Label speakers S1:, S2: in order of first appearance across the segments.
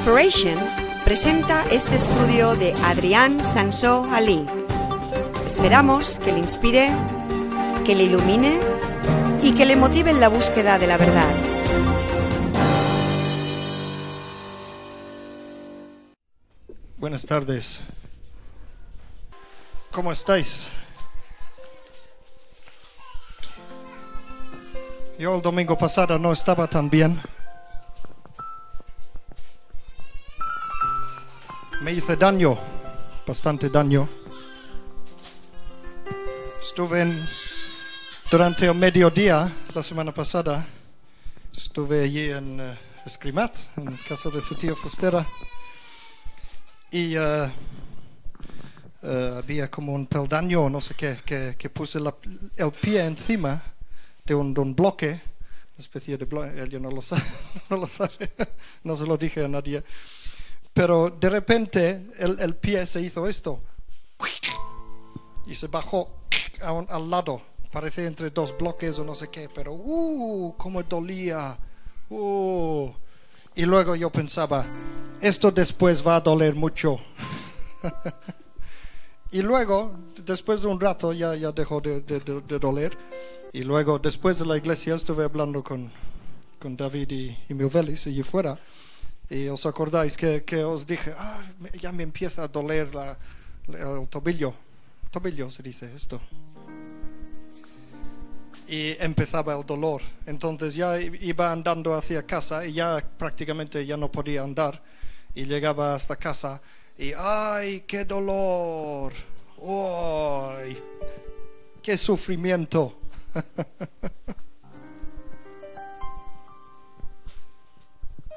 S1: Inspiration presenta este estudio de Adrián Sansó Ali. Esperamos que le inspire, que le ilumine y que le motive en la búsqueda de la verdad.
S2: Buenas tardes. ¿Cómo estáis? Yo el domingo pasado no estaba tan bien. Me hice daño, bastante daño. Estuve en, durante el mediodía la semana pasada, estuve allí en uh, Escrimat, en casa de su tío Fustera, y uh, uh, había como un peldaño, no sé qué, que, que puse el pie encima de un, de un, bloque, una especie de bloque, él no lo sabe, no lo sabe, no se lo dije a nadie. Pero de repente el, el pie se hizo esto y se bajó un, al lado. Parece entre dos bloques o no sé qué, pero ¡uh! ¡Cómo dolía! ¡uh! Y luego yo pensaba, esto después va a doler mucho. y luego, después de un rato, ya, ya dejó de, de, de, de, doler. Y luego, después de la iglesia, estuve hablando con, con David y, y Milvelis allí fuera. Y os acordáis que, que os dije, ah, ya me empieza a doler la, el tobillo. Tobillo se dice esto. Y empezaba el dolor. Entonces ya iba andando hacia casa y ya prácticamente ya no podía andar. Y llegaba hasta casa y, ¡ay, qué dolor! ¡ay! ¡Qué sufrimiento!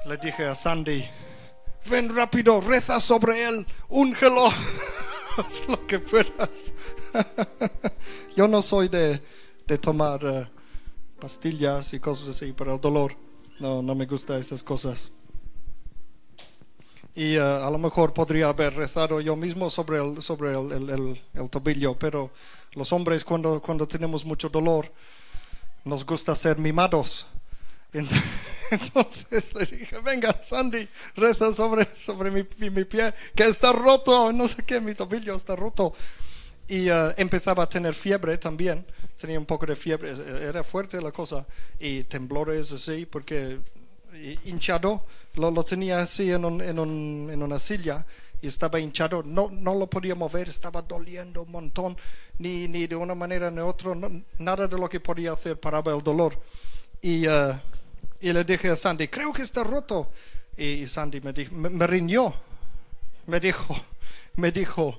S2: Le dije a Sandy, ven rápido, reza sobre él, úngelo, lo que puedas. Yo no soy de, de tomar uh, pastillas y cosas así para el dolor. No, no me gustan esas cosas. Y uh, a lo mejor podría haber rezado yo mismo sobre el, sobre el, el tobillo, pero los hombres cuando, cuando tenemos mucho dolor nos gusta ser mimados. Entonces le dije, venga, Sandy, reza sobre, sobre mi, mi, pie, que está roto, no sé qué, mi tobillo está roto. Y uh, empezaba a tener fiebre también, tenía un poco de fiebre, era fuerte la cosa, y temblores así, porque hinchado, lo, lo tenía así en, un, en, un, en, una silla y estaba hinchado, no, no lo podía mover, estaba doliendo un montón, ni, ni de una manera ni otra, no, nada de lo que podía hacer paraba el dolor. Y... Uh, y le dije a Sandy, creo que está roto. Y Sandy me, dijo, me, me riñó. Me dijo, me dijo,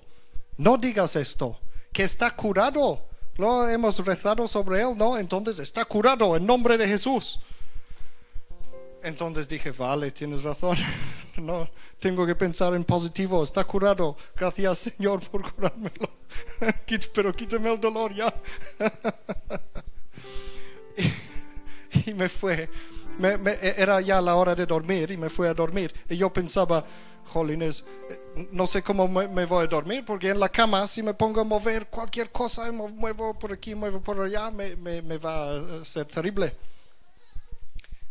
S2: no digas esto, que está curado. Lo hemos rezado sobre él, ¿no? Entonces está curado en nombre de Jesús. Entonces dije, vale, tienes razón. No, tengo que pensar en positivo. Está curado. Gracias, Señor, por curármelo. Pero quítame el dolor ya. y, y me fue me, me, era ya la hora de dormir y me fui a dormir. Y yo pensaba, jolines, no sé cómo me, me, voy a dormir porque en la cama si me pongo a mover cualquier cosa, me muevo por aquí, muevo por allá, me, me va a ser terrible.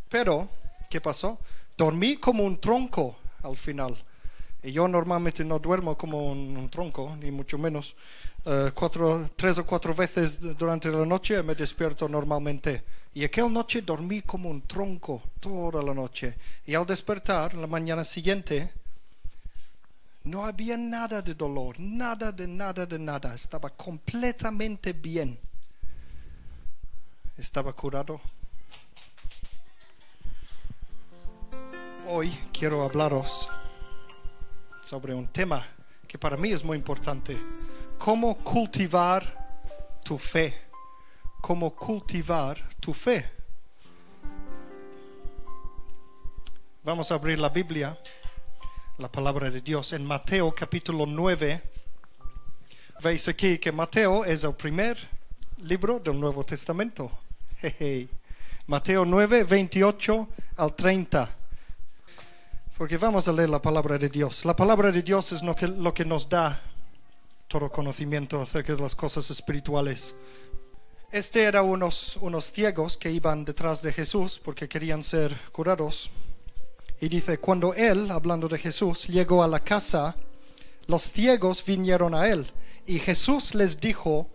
S2: Pero, ¿qué pasó? Dormí como un tronco al final. Y yo normalmente no duermo como un tronco, ni mucho menos. Uh, cuatro, tres o cuatro veces durante la noche me despierto normalmente. Y aquella noche dormí como un tronco toda la noche. Y al despertar, la mañana siguiente, no había nada de dolor, nada de nada de nada. Estaba completamente bien. Estaba curado. Hoy quiero hablaros sobre un tema que para mí es muy importante. Cómo cultivar tu fe. Cómo cultivar tu fe. Vamos a abrir la Biblia, la palabra de Dios, en Mateo capítulo 9. Veis aquí que Mateo es el primer libro del Nuevo Testamento. Mateo 9, 28 al 30. Porque vamos a leer la palabra de Dios. La palabra de Dios es lo que nos da todo conocimiento acerca de las cosas espirituales. Este era unos, unos ciegos que iban detrás de Jesús porque querían ser curados. Y dice, cuando él, hablando de Jesús, llegó a la casa, los ciegos vinieron a él. Y Jesús les dijo,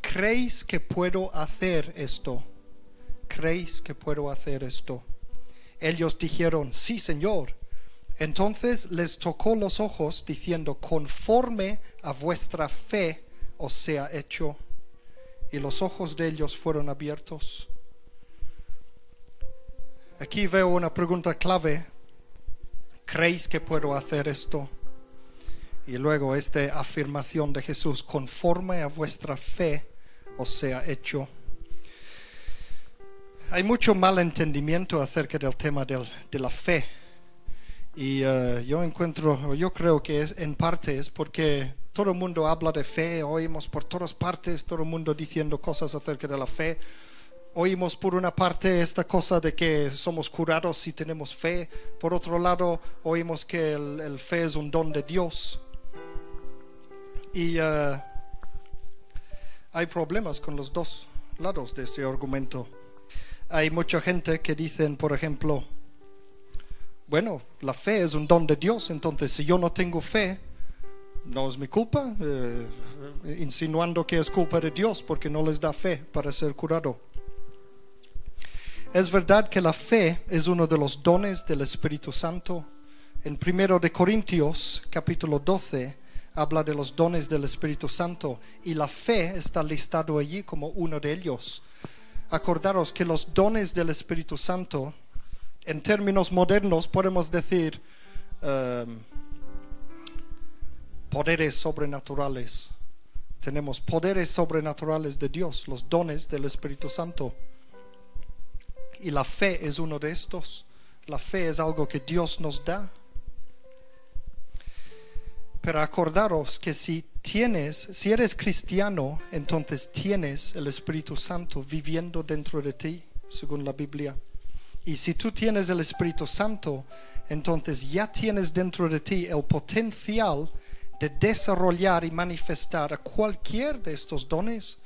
S2: ¿creéis que puedo hacer esto? ¿Creéis que puedo hacer esto? Ellos dijeron, sí, Señor. Entonces les tocó los ojos, diciendo, conforme a vuestra fe os sea hecho. Y los ojos de ellos fueron abiertos. Aquí veo una pregunta clave. ¿Creéis que puedo hacer esto? Y luego esta afirmación de Jesús, conforme a vuestra fe os sea hecho. Hay mucho malentendimiento acerca del tema del, de la fe. Y eh, yo encuentro, yo creo que es, en parte es porque todo el mundo habla de fe, oímos por todas partes, todo el mundo diciendo cosas acerca de la fe. Oímos por una parte esta cosa de que somos curados si tenemos fe, por otro lado oímos que el, fe es un don de Dios. Y eh, hay problemas con los dos lados de este argumento. Hay mucha gente que dicen, por ejemplo, bueno, la fe es un don de Dios, entonces si yo no tengo fe, no es mi culpa, eh, insinuando que es culpa de Dios porque no les da fe para ser curado. Es verdad que la fe es uno de los dones del Espíritu Santo. En 1 de Corintios, capítulo 12, habla de los dones del Espíritu Santo y la fe está listado allí como uno de ellos. Acordaros que los dones del Espíritu Santo, en términos modernos, podemos decir um, poderes sobrenaturales. Tenemos poderes sobrenaturales de Dios, los dones del Espíritu Santo. Y la fe es uno de estos. La fe es algo que Dios nos da pero acordaros que si tienes, si eres cristiano, entonces tienes el Espíritu Santo viviendo dentro de ti, según la Biblia. Y si tú tienes el Espíritu Santo, entonces ya tienes dentro de ti el potencial de desarrollar y manifestar cualquier de estos dones.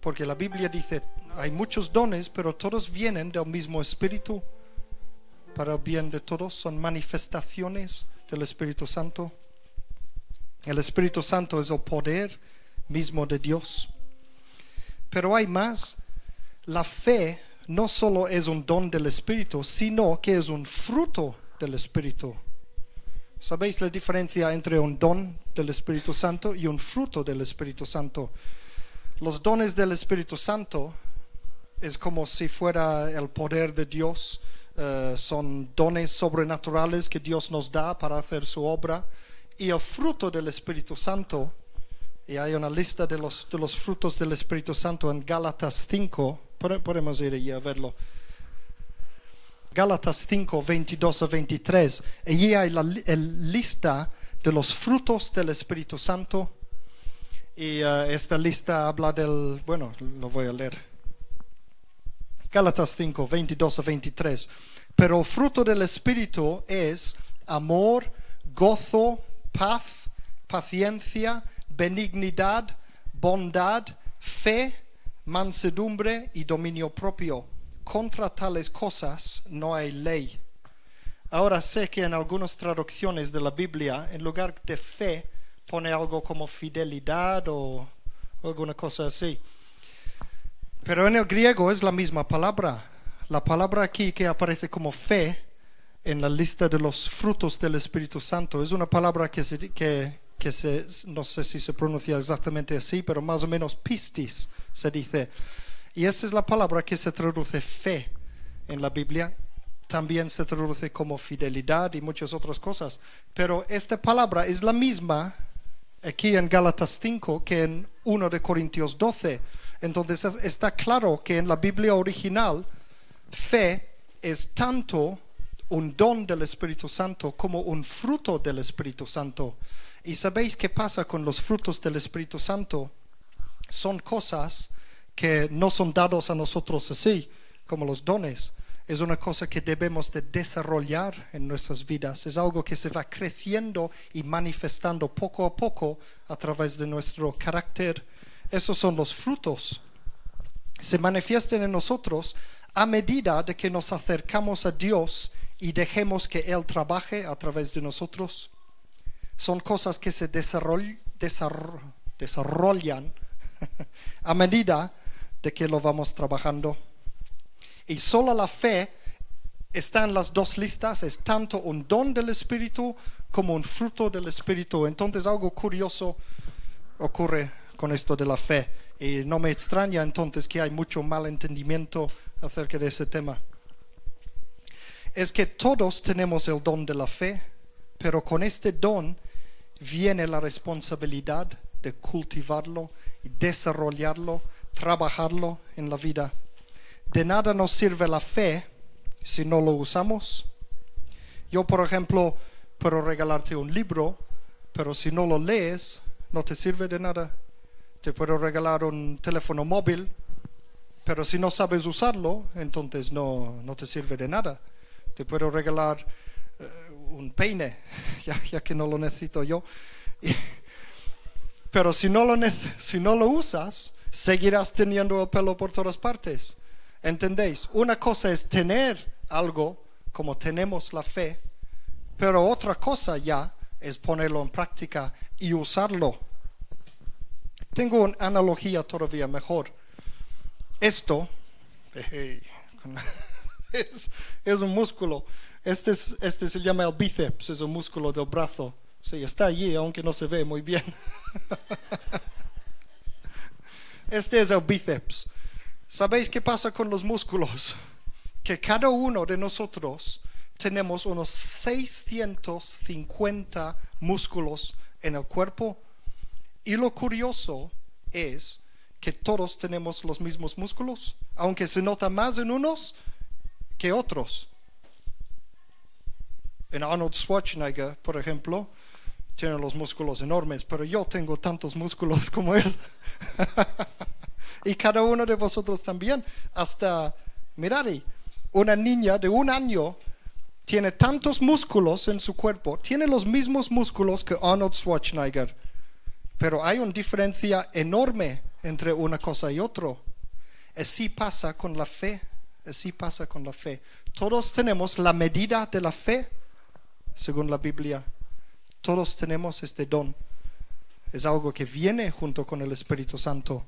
S2: Porque la Biblia dice, hay muchos dones, pero todos vienen del mismo Espíritu. Para el bien de todos son manifestaciones del Espíritu Santo. El Espíritu Santo es el poder mismo de Dios. Pero hay más. La fe no solo es un don del Espíritu, sino que es un fruto del Espíritu. ¿Sabéis la diferencia entre un don del Espíritu Santo y un fruto del Espíritu Santo? Los dones del Espíritu Santo es como si fuera el poder de Dios. Eh, son dones sobrenaturales que Dios nos da para hacer su obra y el fruto del Espíritu Santo, y hay una lista de los, de los frutos del Espíritu Santo en Gálatas 5, podemos ir allí a verlo. Gálatas 5, 22 a 23. Allí hay la lista de los frutos del Espíritu Santo. Y uh, esta lista habla del, bueno, lo voy a leer. Gálatas 5, 22 a 23. Pero el fruto del Espíritu es amor, gozo, paz, paciencia, benignidad, bondad, fe, mansedumbre y dominio propio. Contra tales cosas no hay ley. Ahora sé que en algunas traducciones de la Biblia, en lugar de fe, pone algo como fidelidad o alguna cosa así. Pero en el griego es la misma palabra. La palabra aquí que aparece como fe en la lista de los frutos del Espíritu Santo. Es una palabra que, se, que, se, no sé si se pronuncia exactamente así, pero más o menos pistis se dice. Y esa es la palabra que se traduce fe en la Biblia. También se traduce como fidelidad y muchas otras cosas. Pero esta palabra es la misma aquí en Gálatas 5 que en 1 de Corintios 12. Entonces está claro que en la Biblia original fe es tanto un don del Espíritu Santo como un fruto del Espíritu Santo. ¿Y sabéis qué pasa con los frutos del Espíritu Santo? Son cosas que no son dados a nosotros así, como los dones. Es una cosa que debemos de desarrollar en nuestras vidas. Es algo que se va creciendo y manifestando poco a poco a través de nuestro carácter. Esos son los frutos. Se manifiestan en nosotros a medida de que nos acercamos a Dios y dejemos que Él trabaje a través de nosotros. Son cosas que se desarroll- desarro- desarrollan a medida de que lo vamos trabajando. Y solo la fe está en las dos listas, es tanto un don del Espíritu como un fruto del Espíritu. Entonces algo curioso ocurre con esto de la fe. Y no me extraña entonces que hay mucho malentendimiento acerca de ese tema. Es que todos tenemos el don de la fe, pero con este don viene la responsabilidad de cultivarlo y desarrollarlo, trabajarlo en la vida. De nada nos sirve la fe si no lo usamos. Yo, por ejemplo, puedo regalarte un libro, pero si no lo lees, no te sirve de nada. Te puedo regalar un teléfono móvil, pero si no sabes usarlo, entonces no, no te sirve de nada. Te puedo regalar eh, un peine, ya, ya que no lo necesito yo. Pero si no, lo si no lo usas, seguirás teniendo el pelo por todas partes. ¿Entendéis? Una cosa es tener algo, como tenemos la fe, pero otra cosa ya es ponerlo en práctica y usarlo. Tengo una analogía todavía mejor. Esto es, un músculo. Este, es- este se llama el bíceps, es un músculo del brazo. Sí, está allí, aunque no se ve muy bien. Este es el bíceps. ¿Sabéis qué pasa con los músculos? Que cada uno de nosotros tenemos unos 650 músculos en el cuerpo y lo curioso es que todos tenemos los mismos músculos, aunque se nota más en unos que otros. En Arnold Schwarzenegger, por ejemplo, tiene los músculos enormes, pero yo tengo tantos músculos como él. y cada uno de vosotros también. Hasta, mirad, una niña de un año tiene tantos músculos en su cuerpo, tiene los mismos músculos que Arnold Schwarzenegger, pero hay una diferencia enorme entre una cosa y otro. Así pasa con la fe, así pasa con la fe. Todos tenemos la medida de la fe, según la Biblia. Todos tenemos este don. Es algo que viene junto con el Espíritu Santo.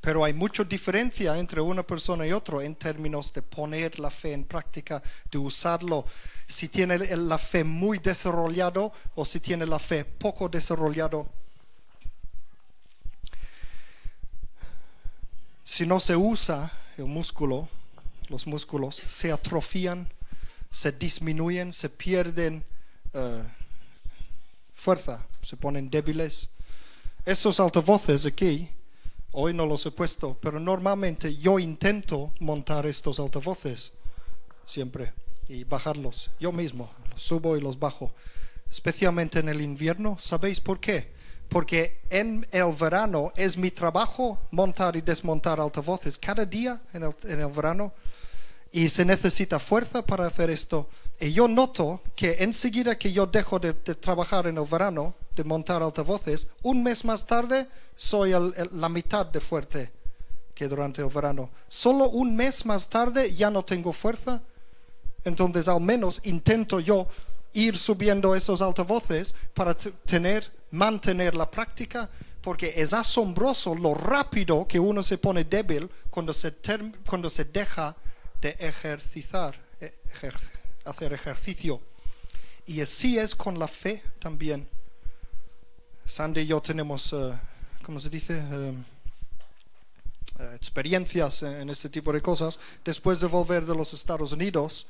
S2: Pero hay mucha diferencia entre una persona y otra en términos de poner la fe en práctica, de usarlo. Si tiene la fe muy desarrollado o si tiene la fe poco desarrollado. Si no se usa el músculo, los músculos se atrofian, se disminuyen, se pierden eh, fuerza, se ponen débiles. Estos altavoces aquí, hoy no los he puesto, pero normalmente yo intento montar estos altavoces siempre y bajarlos yo mismo, los subo y los bajo, especialmente en el invierno. ¿Sabéis por qué? Porque en el verano es mi trabajo montar y desmontar altavoces cada día en el, en el verano y se necesita fuerza para hacer esto. Y yo noto que enseguida que yo dejo de, trabajar en el verano, de montar altavoces, un mes más tarde soy el- la mitad de fuerte que durante el verano. Solo un mes más tarde ya no tengo fuerza. Entonces al menos intento yo ir subiendo esos altavoces para tener, mantener la práctica, porque es asombroso lo rápido que uno se pone débil cuando se, cuando se deja de ejercitar, e- hacer ejercicio. Y así es con la fe también. Sandy y yo tenemos, eh, ¿cómo se dice? Eh, eh, experiencias en, en este tipo de cosas. Después de volver de los Estados Unidos,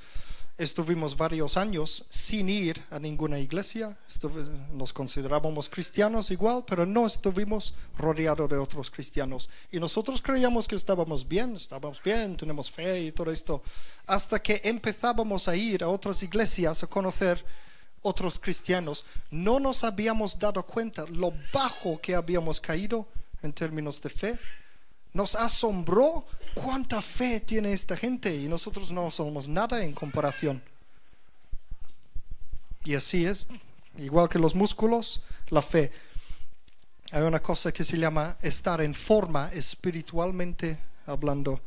S2: estuvimos varios años sin ir a ninguna iglesia. Nos considerábamos cristianos igual, pero no estuvimos rodeados de otros cristianos. Y nosotros creíamos que estábamos bien, estábamos bien, tenemos fe y todo esto. Hasta que empezábamos a ir a otras iglesias a conocer otros cristianos, no nos habíamos dado cuenta lo bajo que habíamos caído en términos de fe. Nos asombró cuánta fe tiene esta gente y nosotros no somos nada en comparación. Y así es, igual que los músculos, la fe. Hay una cosa que se llama estar en forma espiritualmente hablando.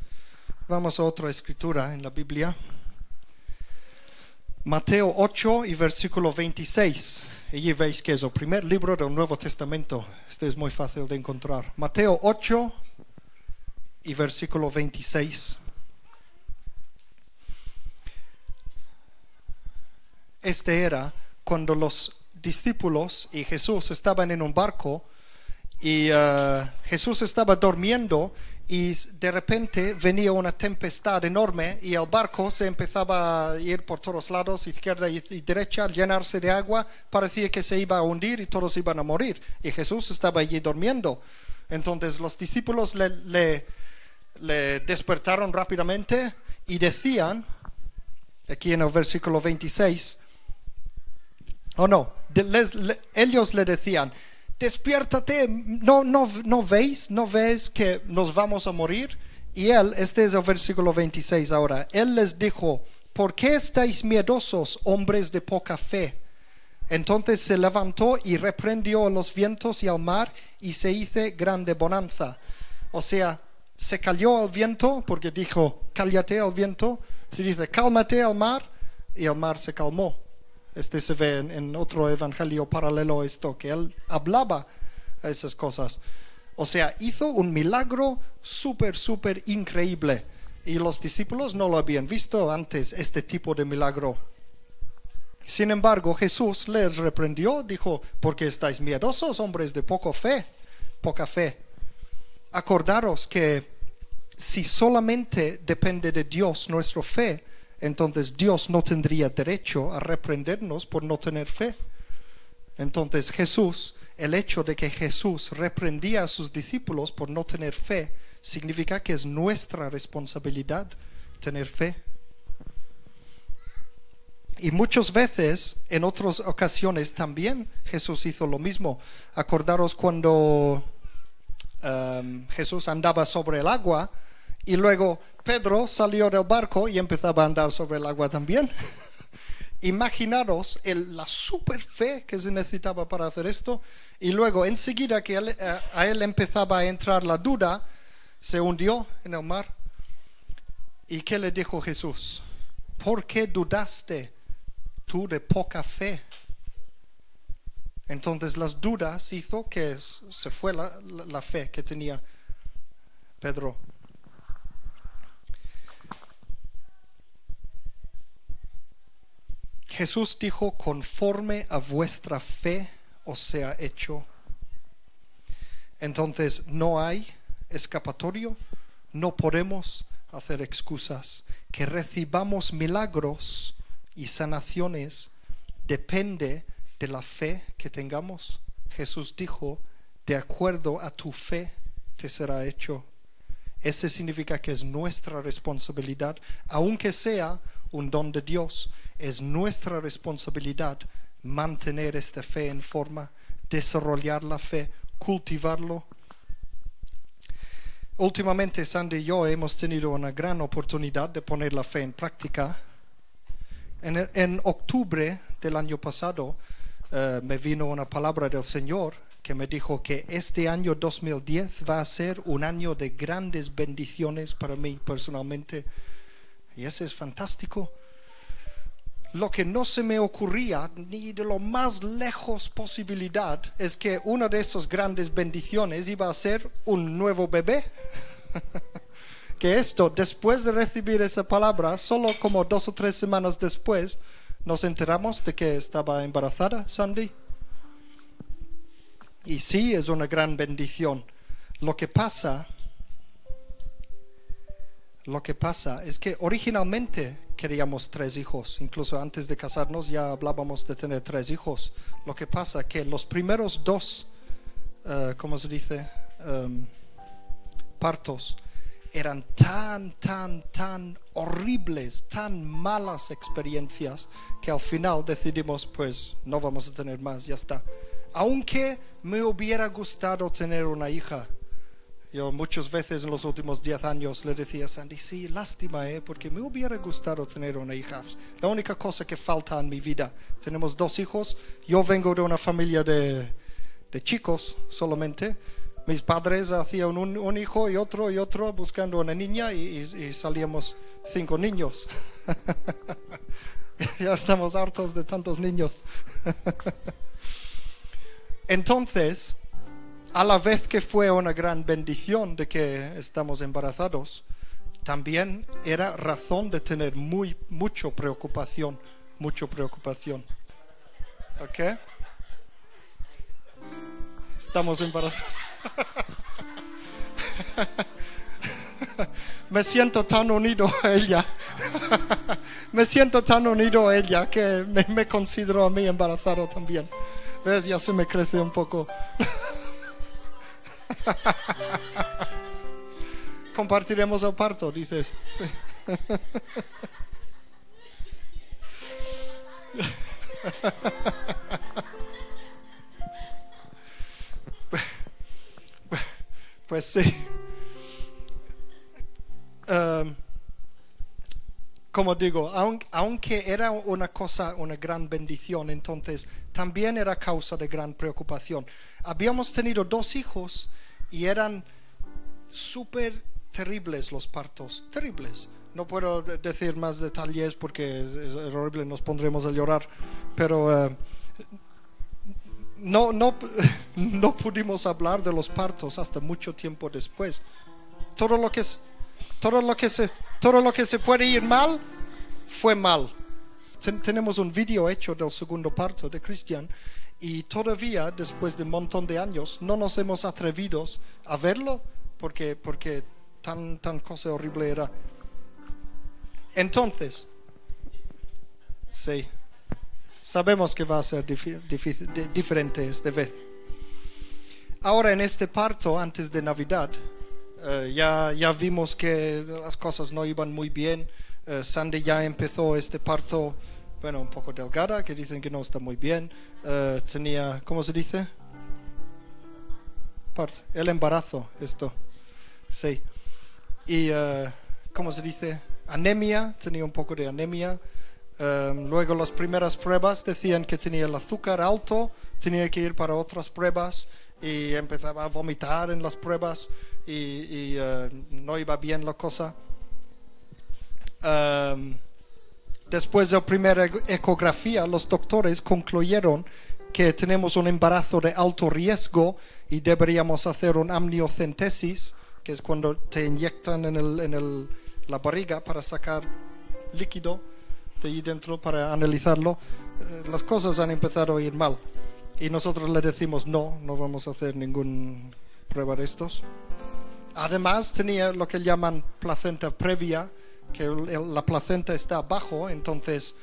S2: Vamos a otra escritura en la Biblia. Mateo 8 y versículo 26. Allí veis que es el primer libro del Nuevo Testamento. Este es muy fácil de encontrar. Mateo 8 y versículo 26. Este era cuando los discípulos y Jesús estaban en un barco y uh, Jesús estaba durmiendo y de repente venía una tempestad enorme y el barco se empezaba a ir por todos lados, izquierda y derecha, llenarse de agua, parecía que se iba a hundir y todos iban a morir. Y Jesús estaba allí durmiendo. Entonces los discípulos le, le, le despertaron rápidamente y decían, aquí en el versículo 26, o no, les, le, ellos le decían, despiértate, no, no, no veis, no ves que nos vamos a morir. Y él, este es el versículo 26 ahora, él les dijo, ¿por qué estáis miedosos, hombres de poca fe? Entonces se levantó y reprendió a los vientos y al mar y se hizo grande bonanza. O sea, se calló el viento porque dijo, cállate al viento. Se dice, cálmate al mar y el mar se calmó. Este se ve en, otro evangelio paralelo a esto, que él hablaba esas cosas. O sea, hizo un milagro súper, súper increíble. Y los discípulos no lo habían visto antes, este tipo de milagro. Sin embargo, Jesús les reprendió, dijo, porque estáis miedosos, hombres de poca fe, poca fe. Acordaros que si solamente depende de Dios nuestra fe, entonces Dios no tendría derecho a reprendernos por no tener fe. Entonces Jesús, el hecho de que Jesús reprendía a sus discípulos por no tener fe, significa que es nuestra responsabilidad tener fe. Y muchas veces, en otras ocasiones también, Jesús hizo lo mismo. Acordaros cuando um, Jesús andaba sobre el agua y luego Pedro salió del barco y empezaba a andar sobre el agua también. Imaginaros la super fe que se necesitaba para hacer esto. Y luego, enseguida que eh, a él empezaba a entrar la duda, se hundió en el mar. ¿Y qué le dijo Jesús? ¿Por qué dudaste tú de poca fe? Entonces las dudas hizo que se fue la fe que tenía Pedro. Jesús dijo, conforme a vuestra fe os sea hecho. Entonces no hay escapatorio, no podemos hacer excusas. Que recibamos milagros y sanaciones depende de la fe que tengamos. Jesús dijo, de acuerdo a tu fe te será hecho. Ese significa que es nuestra responsabilidad, aunque sea un don de Dios, es nuestra responsabilidad mantener esta fe en forma, desarrollar la fe, cultivarlo. Últimamente Sandy y yo hemos tenido una gran oportunidad de poner la fe en práctica. En, octubre del año pasado eh, me vino una palabra del Señor que me dijo que este año 2010 va a ser un año de grandes bendiciones para mí personalmente. Y eso es fantástico lo que no se me ocurría ni de lo más lejos posibilidad es que una de esas grandes bendiciones iba a ser un nuevo bebé. que esto, después de recibir esa palabra, solo como dos o tres semanas después, nos enteramos de que estaba embarazada Sandy. Y sí, es una gran bendición. Lo que pasa, lo que pasa es que originalmente queríamos tres hijos. Incluso antes de casarnos ya hablábamos de tener tres hijos. Lo que pasa que los primeros dos, uh, ¿cómo se dice? Um, partos eran tan, tan, tan horribles, tan malas experiencias que al final decidimos pues no vamos a tener más, ya está. Aunque me hubiera gustado tener una hija, yo muchas veces en los últimos 10 años le decía a Sandy, sí, lástima, ¿eh? porque me hubiera gustado tener una hija. La única cosa que falta en mi vida. Tenemos dos hijos. Yo vengo de una familia de, de chicos solamente. Mis padres hacían un, hijo y otro y otro buscando una niña y, y salíamos cinco niños. ya estamos hartos de tantos niños. Entonces, a la vez que fue una gran bendición de que estamos embarazados, también era razón de tener muy mucho preocupación, mucho preocupación. ¿Ok? Estamos embarazados. Me siento tan unido a ella. me siento tan unido a ella que me, me considero a mí embarazado también. ¿Ves? Ya se me crece un poco. Compartiremos el parto, dices. Pues sí. Um, como digo, aunque era una cosa, una gran bendición, entonces también era causa de gran preocupación. Habíamos tenido dos hijos y eran súper terribles los partos, terribles. No puedo decir más detalles porque es, horrible, nos pondremos a llorar, pero uh, no, no, no pudimos hablar de los partos hasta mucho tiempo después. Todo lo que, todo lo que, se, todo lo que se puede ir mal, fue mal. tenemos un vídeo hecho del segundo parto de Christian y todavía, después de un montón de años, no nos hemos atrevido a verlo porque, porque tan, tan cosa horrible era. Entonces, sí. Sabemos que va a ser diferente esta vez. Ahora en este parto, antes de Navidad, eh, ya, ya vimos que las cosas no iban muy bien. Uh, Sandy ya empezó este parto, bueno, un poco delgada, que dicen que no está muy bien. Uh, tenía, ¿cómo se dice? Parto, el embarazo, esto. Sí. Y, ¿cómo se dice? Anemia, tenía un poco de anemia. Em, luego las primeras pruebas decían que tenía el azúcar alto, tenía que ir para otras pruebas y empezaba a vomitar en las pruebas y, eh, no iba bien la cosa. Em, después de la primera ecografía, los doctores concluyeron que tenemos un embarazo de alto riesgo y deberíamos hacer un amniocentesis, que es cuando te inyectan en, el, en el, la barriga para sacar líquido de ahí dentro para analizarlo, eh, las cosas han empezado a ir mal. Y nosotros le decimos no, no vamos a hacer ninguna prueba de estos. Además tenía lo que llaman placenta previa, que la placenta está abajo, entonces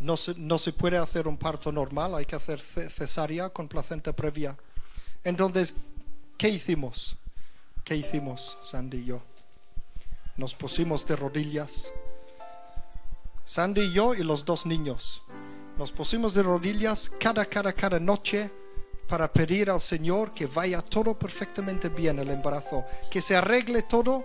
S2: no se, no se puede hacer un parto normal, hay que hacer cesárea con placenta previa. Entonces, ¿qué hicimos? ¿Qué hicimos, Sandy y yo? Nos pusimos de rodillas Sandy y yo y los dos niños. Nos pusimos de rodillas cada, cada, cada noche para pedir al Señor que vaya todo perfectamente bien el embarazo, que se arregle todo,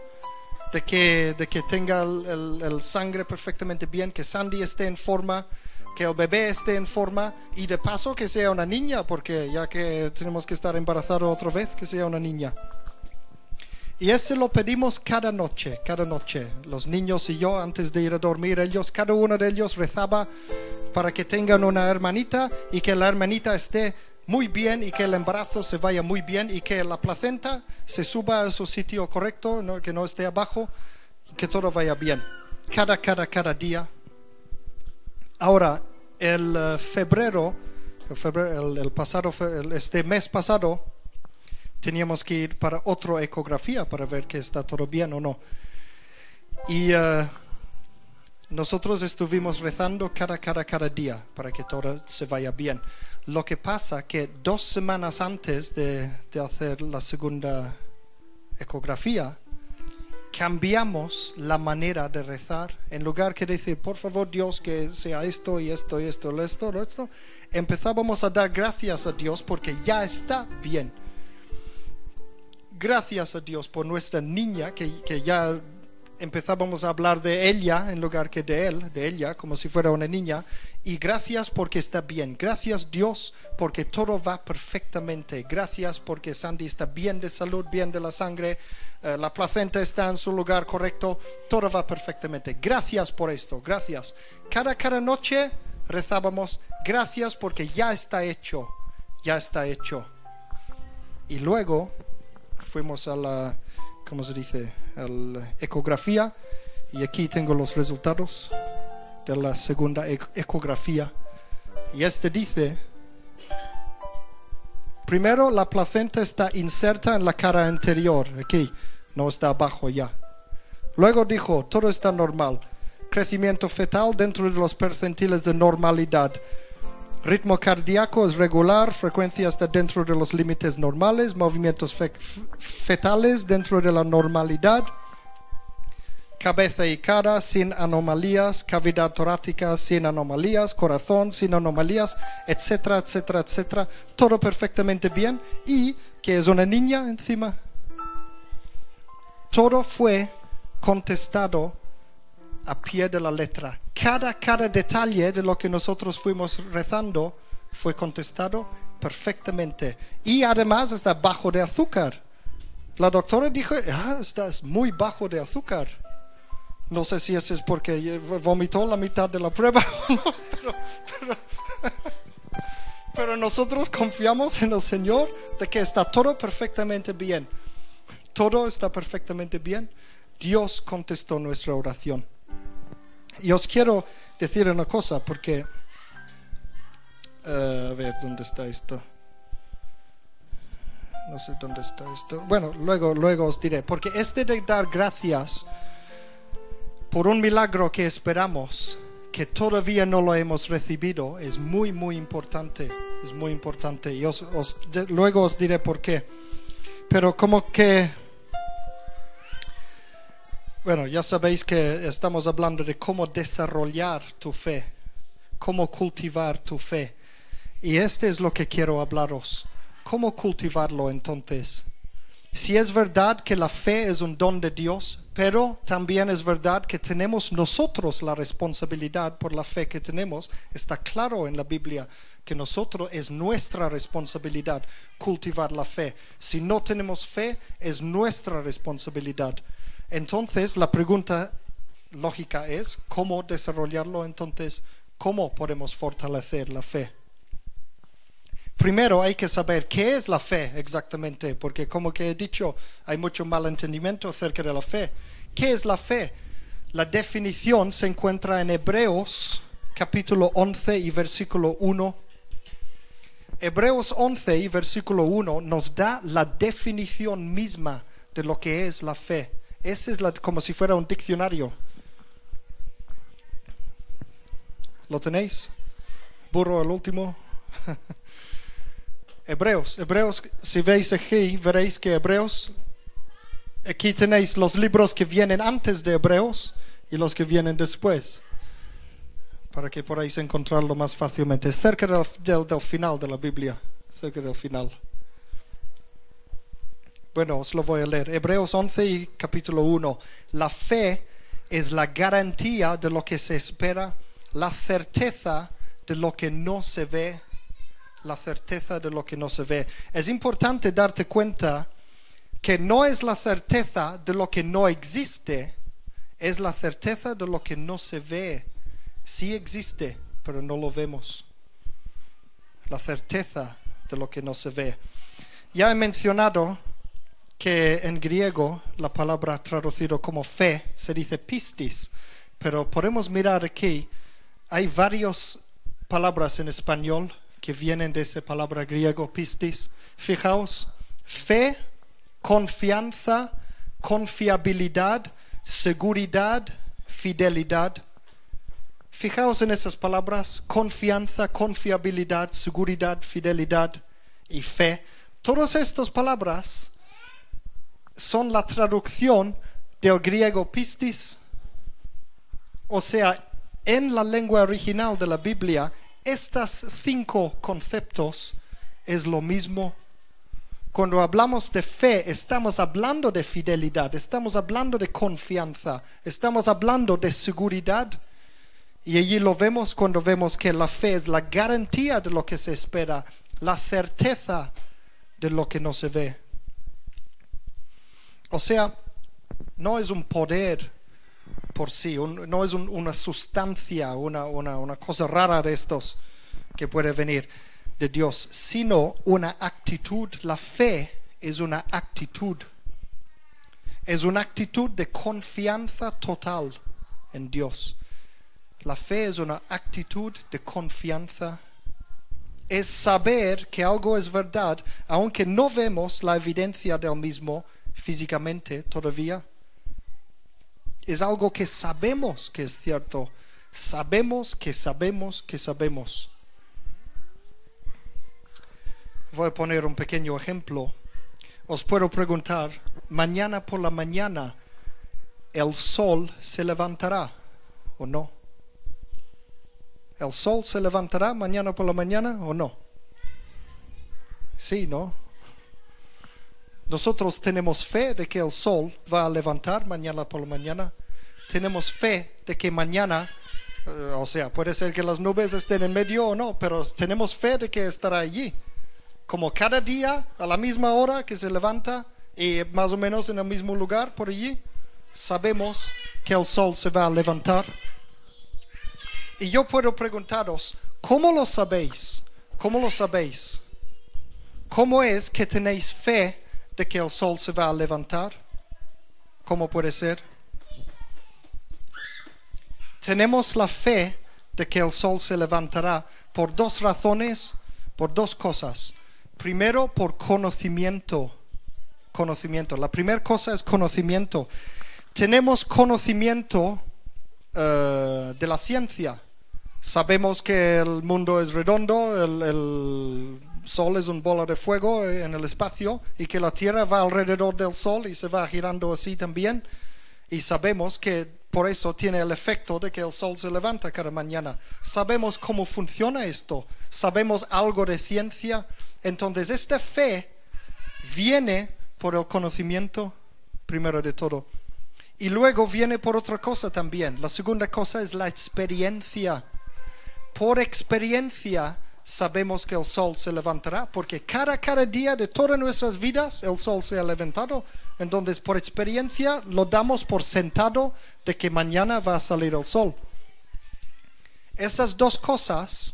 S2: de que, de que tenga el, sangre perfectamente bien, que Sandy esté en forma, que el bebé esté en forma y de paso que sea una niña, porque ya que tenemos que estar embarazados otra vez, que sea una niña. Y ese lo pedimos cada noche, cada noche. Los niños y yo, antes de ir a dormir, ellos, cada uno de ellos rezaba para que tengan una hermanita y que la hermanita esté muy bien y que el embarazo se vaya muy bien y que la placenta se suba a su sitio correcto, que no esté abajo, y que todo vaya bien. Cada, cada, cada día. Ahora, el eh, febrero, el, pasado, este mes pasado, teníamos que ir para otra ecografía para ver que está todo bien o no. Y uh, nosotros estuvimos rezando cada, cada, cada día para que todo se vaya bien. Lo que pasa que dos semanas antes de, de hacer la segunda ecografía, cambiamos la manera de rezar. En lugar que decir, por favor Dios, que sea esto y esto y esto, esto, esto, esto, empezábamos a dar gracias a Dios porque ya está bien gracias a Dios por nuestra niña que, ya empezábamos a hablar de ella en lugar que de él, de ella, como si fuera una niña. Y gracias porque está bien. Gracias Dios porque todo va perfectamente. Gracias porque Sandy está bien de salud, bien de la sangre. eh, la placenta está en su lugar correcto. Todo va perfectamente. Gracias por esto. Gracias. Cada, cada noche rezábamos gracias porque ya está hecho. Ya está hecho. Y luego fuimos a la, ¿cómo se dice? A la ecografía. Y aquí tengo los resultados de la segunda ec- ecografía. Y este dice, primero la placenta está inserta en la cara anterior, aquí, no está abajo ya. Luego dijo, todo está normal. Crecimiento fetal dentro de los percentiles de normalidad. Ritmo cardíaco es regular, frecuencia está dentro de los límites normales, movimientos fe- fetales dentro de la normalidad, cabeza y cara sin anomalías, cavidad torácica sin anomalías, corazón sin anomalías, etcétera, etcétera, etcétera. Todo perfectamente bien y que es una niña encima. Todo fue contestado a pie de la letra. Cada, cada detalle de lo que nosotros fuimos rezando fue contestado perfectamente. Y además está bajo de azúcar. La doctora dijo, ah, estás muy bajo de azúcar. No sé si eso es porque vomitó la mitad de la prueba pero, pero nosotros confiamos en el Señor de que está todo perfectamente bien. Todo está perfectamente bien. Dios contestó nuestra oración. Y os quiero decir una cosa porque... eh, a ver, ¿dónde está esto? No sé dónde está esto. Bueno, luego, luego os diré. Porque este de dar gracias por un milagro que esperamos, que todavía no lo hemos recibido, es muy, muy importante. Es muy importante. Y os- os- de- luego os diré por qué. Pero como que... Bueno, ya sabéis que estamos hablando de cómo desarrollar tu fe, cómo cultivar tu fe. Y este es lo que quiero hablaros. ¿Cómo cultivarlo entonces? Si es verdad que la fe es un don de Dios, pero también es verdad que tenemos nosotros la responsabilidad por la fe que tenemos. Está claro en la Biblia que nosotros es nuestra responsabilidad cultivar la fe. Si no tenemos fe, es nuestra responsabilidad. Entonces, la pregunta lógica es, ¿cómo desarrollarlo entonces? ¿Cómo podemos fortalecer la fe? Primero hay que saber qué es la fe exactamente, porque como que he dicho, hay mucho malentendimiento acerca de la fe. ¿Qué es la fe? La definición se encuentra en Hebreos capítulo 11 y versículo 1. Hebreos 11 y versículo 1 nos da la definición misma de lo que es la fe. Ese es como si fuera un diccionario. ¿Lo tenéis? Burro el último. Hebreos, Hebreos, si veis aquí, veréis que Hebreos, aquí tenéis los libros que vienen antes de Hebreos y los que vienen después, para que podáis encontrarlo más fácilmente, cerca del final de la Biblia, cerca del final. Bueno, os lo voy a leer. Hebreos 11 y capítulo 1. La fe es la garantía de lo que se espera, la certeza de lo que no se ve, la certeza de lo que no se ve. Es importante darte cuenta que no es la certeza de lo que no existe, es la certeza de lo que no se ve. Sí existe, pero no lo vemos. La certeza de lo que no se ve. Ya he mencionado que en griego la palabra traducido como fe se dice pistis, pero podemos mirar aquí, hay varias palabras en español que vienen de esa palabra griego pistis. Fijaos, fe, confianza, confiabilidad, seguridad, fidelidad. Fijaos en esas palabras, confianza, confiabilidad, seguridad, fidelidad y fe. Todas estas palabras son la traducción del griego pistis. O sea, en la lengua original de la Biblia, estos cinco conceptos es lo mismo. Cuando hablamos de fe, estamos hablando de fidelidad, estamos hablando de confianza, estamos hablando de seguridad. Y allí lo vemos cuando vemos que la fe es la garantía de lo que se espera, la certeza de lo que no se ve. O sea, no es un poder por sí, no es una sustancia, una, una cosa rara de estos que puede venir de Dios, sino una actitud. La fe es una actitud. Es una actitud de confianza total en Dios. La fe es una actitud de confianza. Es saber que algo es verdad, aunque no vemos la evidencia del mismo físicamente todavía. Es algo que sabemos que es cierto. Sabemos que sabemos que sabemos. Voy a poner un pequeño ejemplo. Os puedo preguntar, mañana por la mañana, ¿el sol se levantará o no? ¿El sol se levantará mañana por la mañana o no? Sí, ¿no? Nosotros tenemos fe de que el sol va a levantar mañana por la mañana. Tenemos fe de que mañana, eh, o sea, puede ser que las nubes estén en medio o no, pero tenemos fe de que estará allí como cada día a la misma hora que se levanta y más o menos en el mismo lugar por allí, sabemos que el sol se va a levantar. Y yo puedo preguntaros, ¿cómo lo sabéis? ¿Cómo lo sabéis? ¿Cómo es que tenéis fe de que el sol se va a levantar? ¿Cómo puede ser? Tenemos la fe de que el sol se levantará por dos razones, por dos cosas. Primero, por conocimiento. Conocimiento. La primera cosa es conocimiento. Tenemos conocimiento eh, de la ciencia. Sabemos que el mundo es redondo, el, el, Sol es un bola de fuego en el espacio y que la Tierra va alrededor del Sol y se va girando así también. Y sabemos que por eso tiene el efecto de que el Sol se levanta cada mañana. Sabemos cómo funciona esto. Sabemos algo de ciencia. Entonces, esta fe viene por el conocimiento, primero de todo. Y luego viene por otra cosa también. La segunda cosa es la experiencia. Por experiencia sabemos que el sol se levantará, porque cada, cada día de todas nuestras vidas el sol se ha levantado. Entonces, por experiencia, lo damos por sentado de que mañana va a salir el sol. Esas dos cosas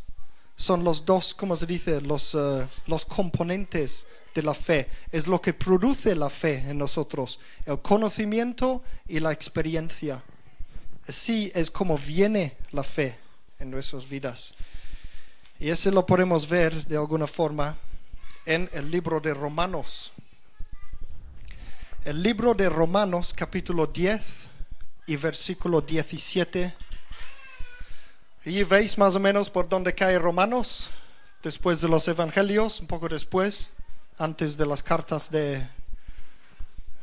S2: son los dos, como se dice, los, eh, los componentes de la fe. Es lo que produce la fe en nosotros, el conocimiento y la experiencia. Así es como viene la fe en nuestras vidas. Y eso lo podemos ver de alguna forma en el libro de Romanos. El libro de Romanos capítulo 10 y versículo 17 y veis más o menos por dónde cae Romanos, después de los Evangelios, un poco después, antes de las cartas de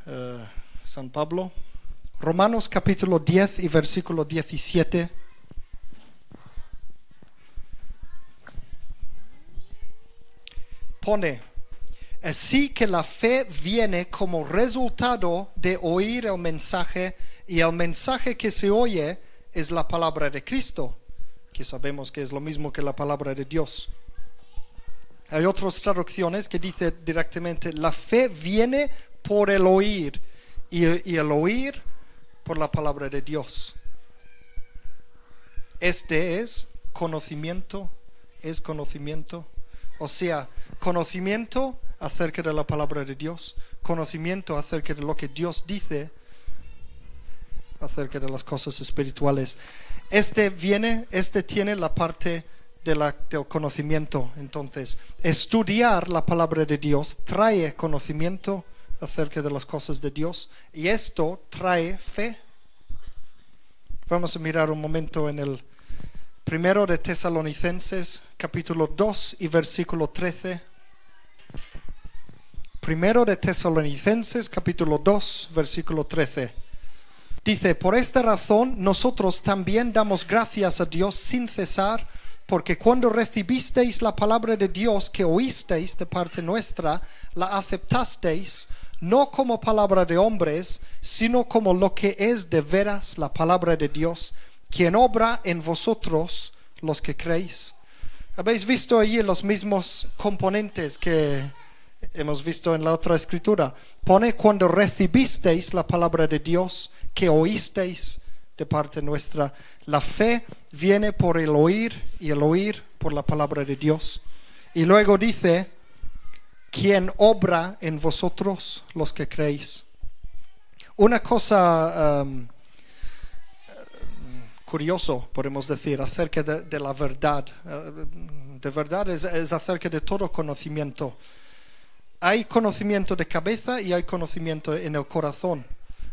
S2: eh, San Pablo. Romanos capítulo 10 y versículo 17. Pone, así que la fe viene como resultado de oír el mensaje y el mensaje que se oye es la palabra de Cristo que sabemos que es lo mismo que la palabra de Dios. Hay otras traducciones que dice directamente, la fe viene por el oír y, el oír por la palabra de Dios. Este es conocimiento, es conocimiento. O sea, conocimiento acerca de la palabra de Dios, conocimiento acerca de lo que Dios dice acerca de las cosas espirituales. Este viene, este tiene la parte del conocimiento. Entonces, estudiar la palabra de Dios trae conocimiento acerca de las cosas de Dios y esto trae fe. Vamos a mirar un momento en el primero de Tesalonicenses, capítulo 2 y versículo 13. Primero de Tesalonicenses, capítulo 2, versículo 13. Dice, por esta razón nosotros también damos gracias a Dios sin cesar porque cuando recibisteis la palabra de Dios que oísteis de parte nuestra, la aceptasteis no como palabra de hombres, sino como lo que es de veras la palabra de Dios, quien obra en vosotros los que creéis. Habéis visto allí los mismos componentes que hemos visto en la otra escritura. Pone cuando recibisteis la palabra de Dios que oísteis de parte nuestra. La fe viene por el oír y el oír por la palabra de Dios. Y luego dice, quien obra en vosotros los que creéis. Una cosa um, curioso, podemos decir, acerca de, la verdad. Uh, de verdad es acerca de todo conocimiento. Hay conocimiento de cabeza y hay conocimiento en el corazón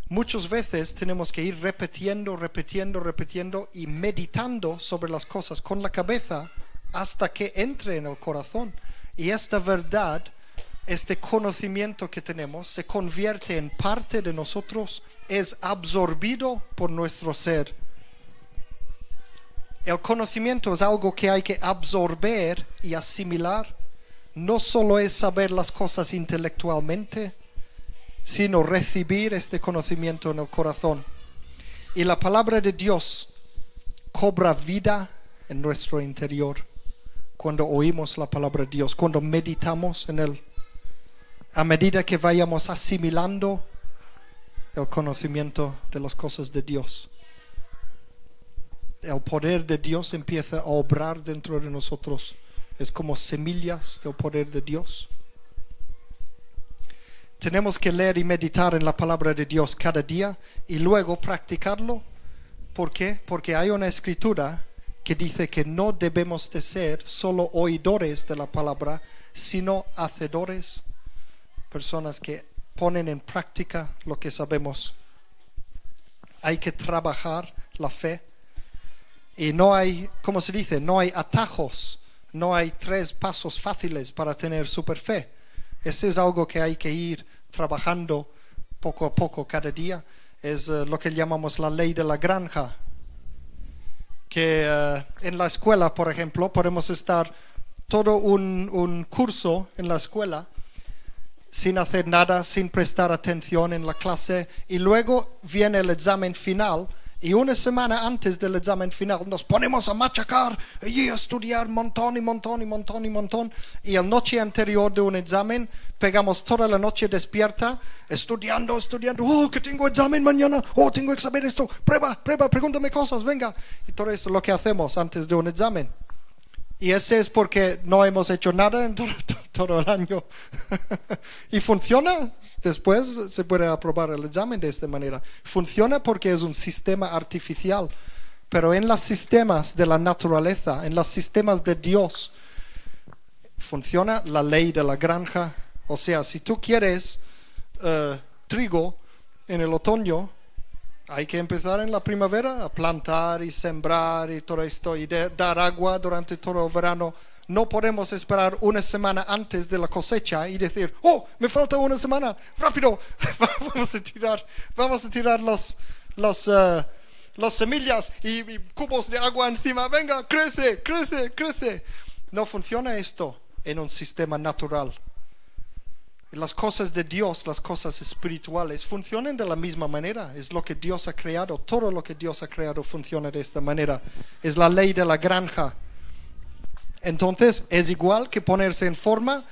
S2: muchas veces tenemos que ir repitiendo, repitiendo, repitiendo y meditando sobre las cosas con la cabeza hasta que entre en el corazón. Y esta verdad, este conocimiento que tenemos, se convierte en parte de nosotros, es absorbido por nuestro ser. El conocimiento es algo que hay que absorber y asimilar. No solo es saber las cosas intelectualmente, sino recibir este conocimiento en el corazón. Y la palabra de Dios cobra vida en nuestro interior cuando oímos la palabra de Dios, cuando meditamos en él. A medida que vayamos asimilando el conocimiento de las cosas de Dios, el poder de Dios empieza a obrar dentro de nosotros. Es como semillas del poder de Dios tenemos que leer y meditar en la palabra de Dios cada día y luego practicarlo. ¿Por qué? Porque hay una escritura que dice que no debemos de ser solo oidores de la palabra, sino hacedores, personas que ponen en práctica lo que sabemos. Hay que trabajar la fe y no hay, como se dice, no hay atajos, no hay tres pasos fáciles para tener super fe eso es algo que hay que ir trabajando poco a poco cada día. Es eh, lo que llamamos la ley de la granja. Que eh, en la escuela, por ejemplo, podemos estar todo un, un curso en la escuela sin hacer nada, sin prestar atención en la clase y luego viene el examen final y una semana antes del examen final nos ponemos a machacar y a estudiar montón y montón y montón y montón. Y la noche anterior de un examen pegamos toda la noche despierta, estudiando, estudiando. Oh, que tengo examen mañana. Oh, tengo que saber esto. Prueba, prueba, pregúntame cosas, venga. Y todo eso es lo que hacemos antes de un examen. Y ese es porque no hemos hecho nada en todo, el año. y funciona. Después se puede aprobar el examen de esta manera. Funciona porque es un sistema artificial. Pero en los sistemas de la naturaleza, en los sistemas de Dios, funciona la ley de la granja. O sea, si tú quieres eh, trigo en el otoño, hay que empezar en la primavera a plantar y sembrar y todo esto y dar agua durante todo el verano. No podemos esperar una semana antes de la cosecha y decir, oh, me falta una semana, rápido, vamos a tirar, vamos a tirar los, los, semillas y, y cubos de agua encima. Venga, crece, crece, crece. No funciona esto en un sistema natural. Las cosas de Dios, las cosas espirituales, funcionan de la misma manera. Es lo que Dios ha creado. Todo lo que Dios ha creado funciona de esta manera. Es la ley de la granja. Entonces, es igual que ponerse en forma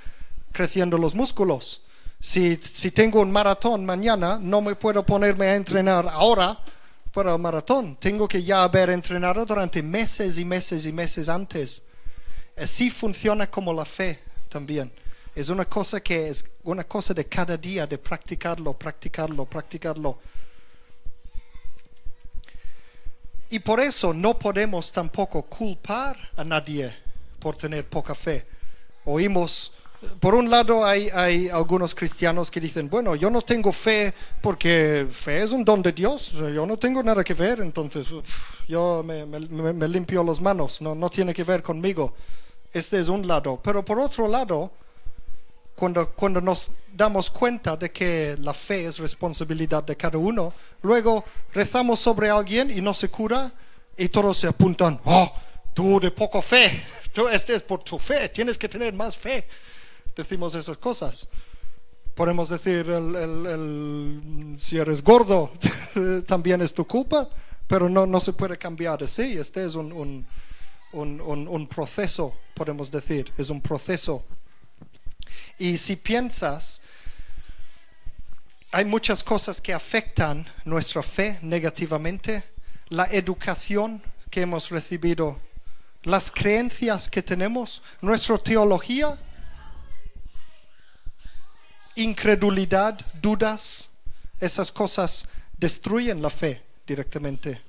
S2: creciendo los músculos. Si, si tengo un maratón mañana, no me puedo ponerme a entrenar ahora para el maratón. Tengo que ya haber entrenado durante meses y meses y meses antes. Así funciona como la fe también. Es una cosa que es una cosa de cada día, de practicarlo, practicarlo, practicarlo. Y por eso no podemos tampoco culpar a nadie por tener poca fe. Oímos, por un lado hay, hay, algunos cristianos que dicen, bueno, yo no tengo fe porque fe es un don de Dios, yo no tengo nada que ver, entonces yo me, limpio las manos, no, no tiene que ver conmigo. Este es un lado. Pero por otro lado, cuando, cuando nos damos cuenta de que la fe es responsabilidad de cada uno, luego rezamos sobre alguien y no se cura y todos se apuntan, oh, tú de poco fe, tú este es por tu fe, tienes que tener más fe. Decimos esas cosas. Podemos decir, el, el- el- si eres gordo, también es tu culpa, pero no, no se puede cambiar así. Este es un, un, un, un- un proceso, podemos decir, es un proceso. Y si piensas, hay muchas cosas que afectan nuestra fe negativamente. La educación que hemos recibido, las creencias que tenemos, nuestra teología, incredulidad, dudas, esas cosas destruyen la fe directamente.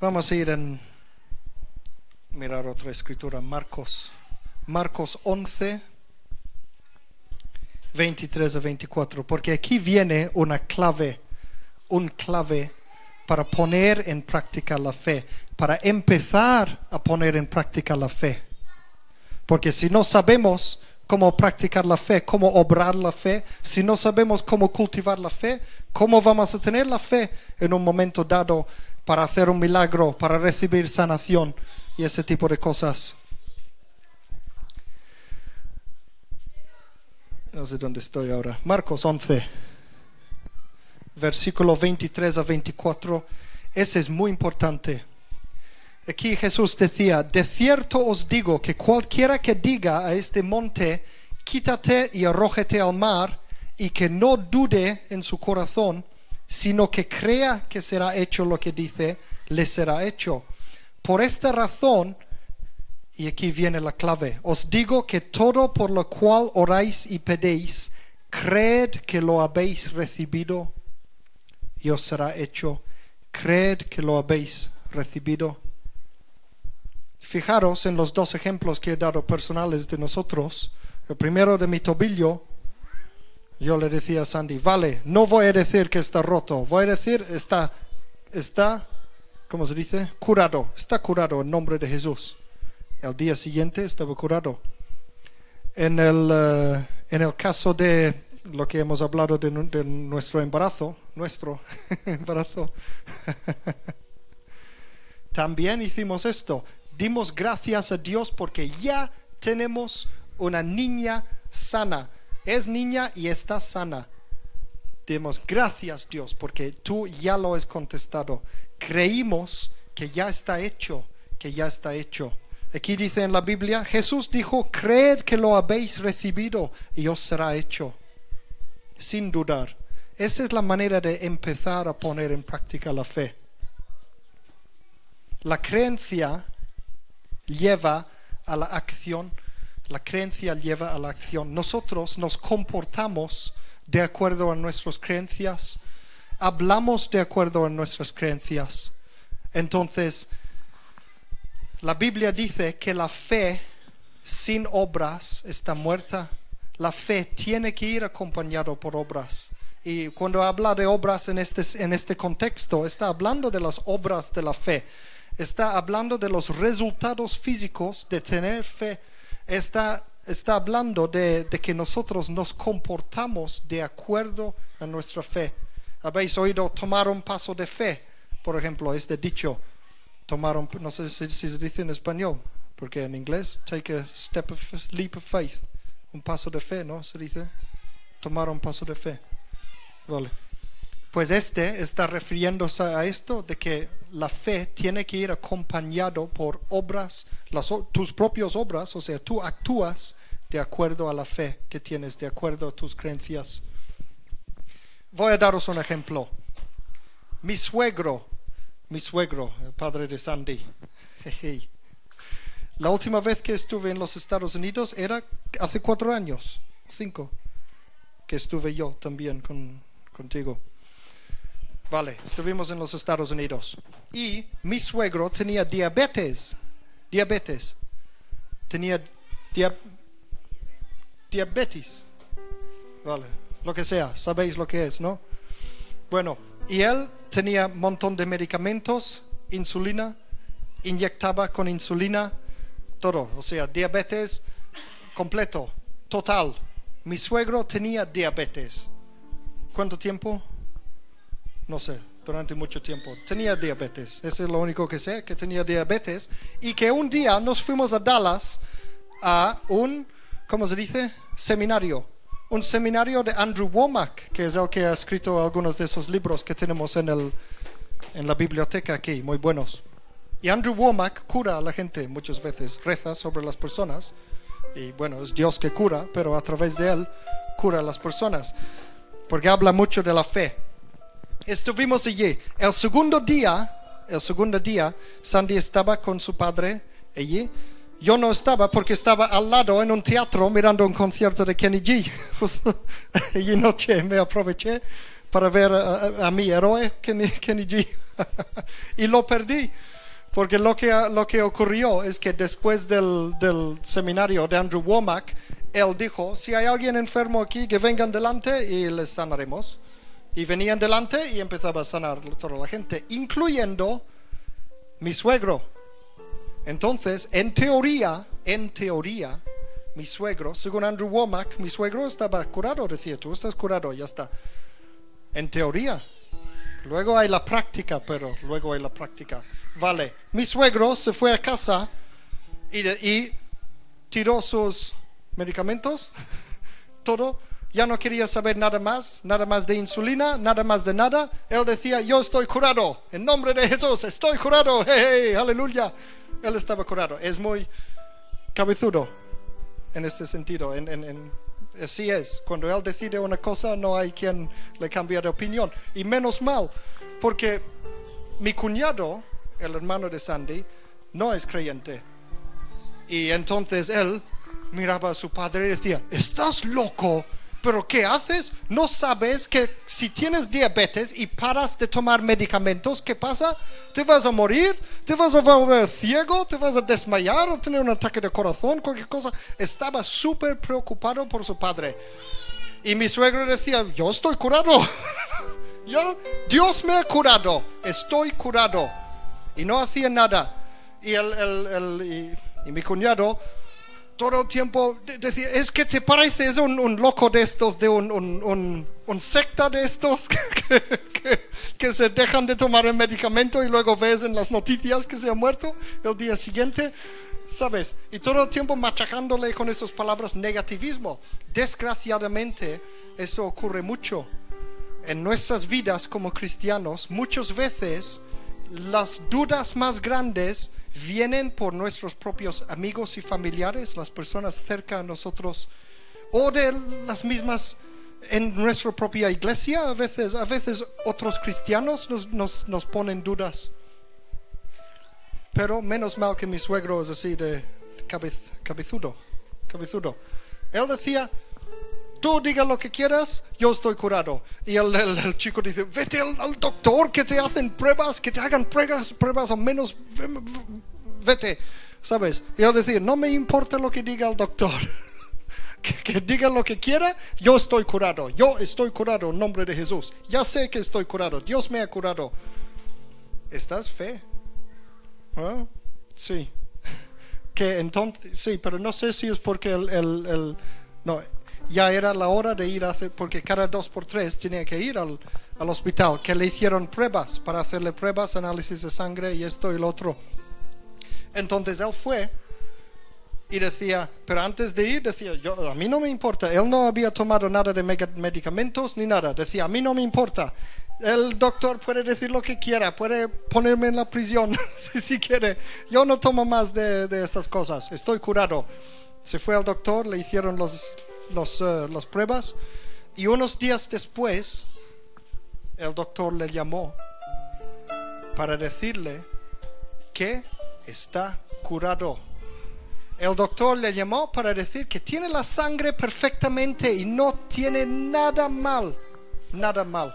S2: Vamos a ir en mirar otra escritura, Marcos. Marcos 11, 23 a 24, porque aquí viene una clave, un clave para poner en práctica la fe, para empezar a poner en práctica la fe. Porque si no sabemos cómo practicar la fe, cómo obrar la fe, si no sabemos cómo cultivar la fe, ¿cómo vamos a tener la fe en un momento dado para hacer un milagro, para recibir sanación y ese tipo de cosas? No sé dónde estoy ahora. Marcos 11, versículo 23 a 24. Ese es muy importante. Aquí Jesús decía, de cierto os digo que cualquiera que diga a este monte, quítate y arrójate al mar, y que no dude en su corazón, sino que crea que será hecho lo que dice, le será hecho. Por esta razón, y aquí viene la clave, os digo que todo por lo cual oráis y pedéis, creed que lo habéis recibido y os será hecho. Creed que lo habéis recibido. Fijaros en los dos ejemplos que he dado personales de nosotros. El primero de mi tobillo, yo le decía a Sandy, vale, no voy a decir que está roto, voy a decir está, está, ¿cómo se dice? Curado, está curado en nombre de Jesús. El día siguiente estaba curado. En el, eh, en el caso de lo que hemos hablado de, nu- de nuestro embarazo, nuestro embarazo, también hicimos esto. Dimos gracias a Dios porque ya tenemos una niña sana. Es niña y está sana. Demos gracias Dios porque tú ya lo has contestado. Creímos que ya está hecho, que ya está hecho. Aquí dice en la Biblia, Jesús dijo, creed que lo habéis recibido y os será hecho. Sin dudar. Esa es la manera de empezar a poner en práctica la fe. La creencia lleva a la acción. La creencia lleva a la acción. Nosotros nos comportamos de acuerdo a nuestras creencias. Hablamos de acuerdo a nuestras creencias. Entonces, la Biblia dice que la fe sin obras está muerta. La fe tiene que ir acompañado por obras. Y cuando habla de obras en este, en este contexto, está hablando de las obras de la fe. Está hablando de los resultados físicos de tener fe. Está, está hablando de, de que nosotros nos comportamos de acuerdo a nuestra fe. Habéis oído tomar un paso de fe, por ejemplo, este dicho tomar un, no sé si, se dice en español, porque en inglés, take a step of, leap of faith, un paso de fe, ¿no? Se dice, tomar un paso de fe. Vale. Pues este está refiriéndose a esto de que la fe tiene que ir acompañado por obras, las, tus propias obras, o sea, tú actúas de acuerdo a la fe que tienes, de acuerdo a tus creencias. Voy a daros un ejemplo. Mi suegro, mi suegro, el padre de Sandy. La última vez que estuve en los Estados Unidos era hace cuatro años, cinco, que estuve yo también con, contigo. Vale, estuvimos en los Estados Unidos. Y mi suegro tenía diabetes. Diabetes. Tenía dia- diabetes. Vale, lo que sea, sabéis lo que es, ¿no? Bueno, y él tenía un montón de medicamentos, insulina, inyectaba con insulina, todo, o sea, diabetes completo, total. Mi suegro tenía diabetes. ¿Cuánto tiempo? No sé, durante mucho tiempo. Tenía diabetes, eso es lo único que sé, que tenía diabetes. Y que un día nos fuimos a Dallas a un, ¿cómo se dice? Seminario. Un seminario de Andrew Womack, que es el que ha escrito algunos de esos libros que tenemos en, el, en la biblioteca aquí, muy buenos. Y Andrew Womack cura a la gente muchas veces, reza sobre las personas. Y bueno, es Dios que cura, pero a través de él cura a las personas. Porque habla mucho de la fe. Estuvimos allí. El segundo día, el segundo día, Sandy estaba con su padre allí. Yo no estaba porque estaba al lado en un teatro mirando un concierto de Kenny G. y noche me aproveché para ver a, mi héroe, Kenny, Kenny G. y lo perdí. Porque lo que, lo que ocurrió es que después del, del seminario de Andrew Womack, él dijo, si hay alguien enfermo aquí, que vengan delante y les sanaremos. Y venían delante y empezaba a sanar toda la gente, incluyendo mi suegro. Entonces, en teoría, en teoría, mi suegro, según Andrew Womack, mi suegro estaba curado, decía, tú estás curado, ya está. En teoría. Luego hay la práctica, pero luego hay la práctica. Vale, mi suegro se fue a casa y, y tiró sus medicamentos, todo ya no quería saber nada más, nada más de insulina, nada más de nada. Él decía, yo estoy curado, en nombre de Jesús, estoy curado, hey, aleluya. Él estaba curado. Es muy cabezudo en este sentido. En, así es, cuando él decide una cosa no hay quien le cambie de opinión. Y menos mal, porque mi cuñado, el hermano de Sandy, no es creyente. Y entonces él miraba a su padre y decía, ¿estás loco? Pero ¿qué haces? ¿No sabes que si tienes diabetes y paras de tomar medicamentos, ¿qué pasa? ¿Te vas a morir? ¿Te vas a volver ciego? ¿Te vas a desmayar o tener un ataque de corazón? Cualquier cosa. Estaba súper preocupado por su padre. Y mi suegro decía, yo estoy curado. yo, Dios me ha curado. Estoy curado. Y no hacía nada. Y, el, y mi cuñado todo el tiempo decía, es que te pareces un, un loco de estos, de un, un, un secta de estos que, que, se dejan de tomar el medicamento y luego ves en las noticias que se ha muerto el día siguiente, ¿sabes? Y todo el tiempo machacándole con esas palabras negativismo. Desgraciadamente, eso ocurre mucho en nuestras vidas como cristianos. Muchas veces las dudas más grandes vienen por nuestros propios amigos y familiares, las personas cerca a nosotros, o de las mismas en nuestra propia iglesia. A veces, a veces otros cristianos nos, nos, ponen dudas. Pero menos mal que mi suegro es así de cabezudo, cabezudo. Él decía, tú diga lo que quieras, yo estoy curado. Y el, chico dice, vete al, doctor, que te hacen pruebas, que te hagan pruebas, pruebas o menos, vete, ¿sabes? Y él decía, no me importa lo que diga el doctor. que, diga lo que quiera, yo estoy curado. Yo estoy curado en nombre de Jesús. Ya sé que estoy curado. Dios me ha curado. ¿Estás fe? ¿Ah? Sí. que entonces, sí, pero no sé si es porque el, el no, ya era la hora de ir a hacer, porque cada dos por tres tenía que ir al, al hospital, que le hicieron pruebas para hacerle pruebas, análisis de sangre y esto y lo otro. Entonces él fue y decía, pero antes de ir decía, yo, a mí no me importa, él no había tomado nada de medicamentos ni nada, decía, a mí no me importa, el doctor puede decir lo que quiera, puede ponerme en la prisión si, quiere, yo no tomo más de, de estas cosas, estoy curado. Se fue al doctor, le hicieron los, los, uh, las pruebas y unos días después el doctor le llamó para decirle que está curado. El doctor le llamó para decir que tiene la sangre perfectamente y no tiene nada mal, nada mal.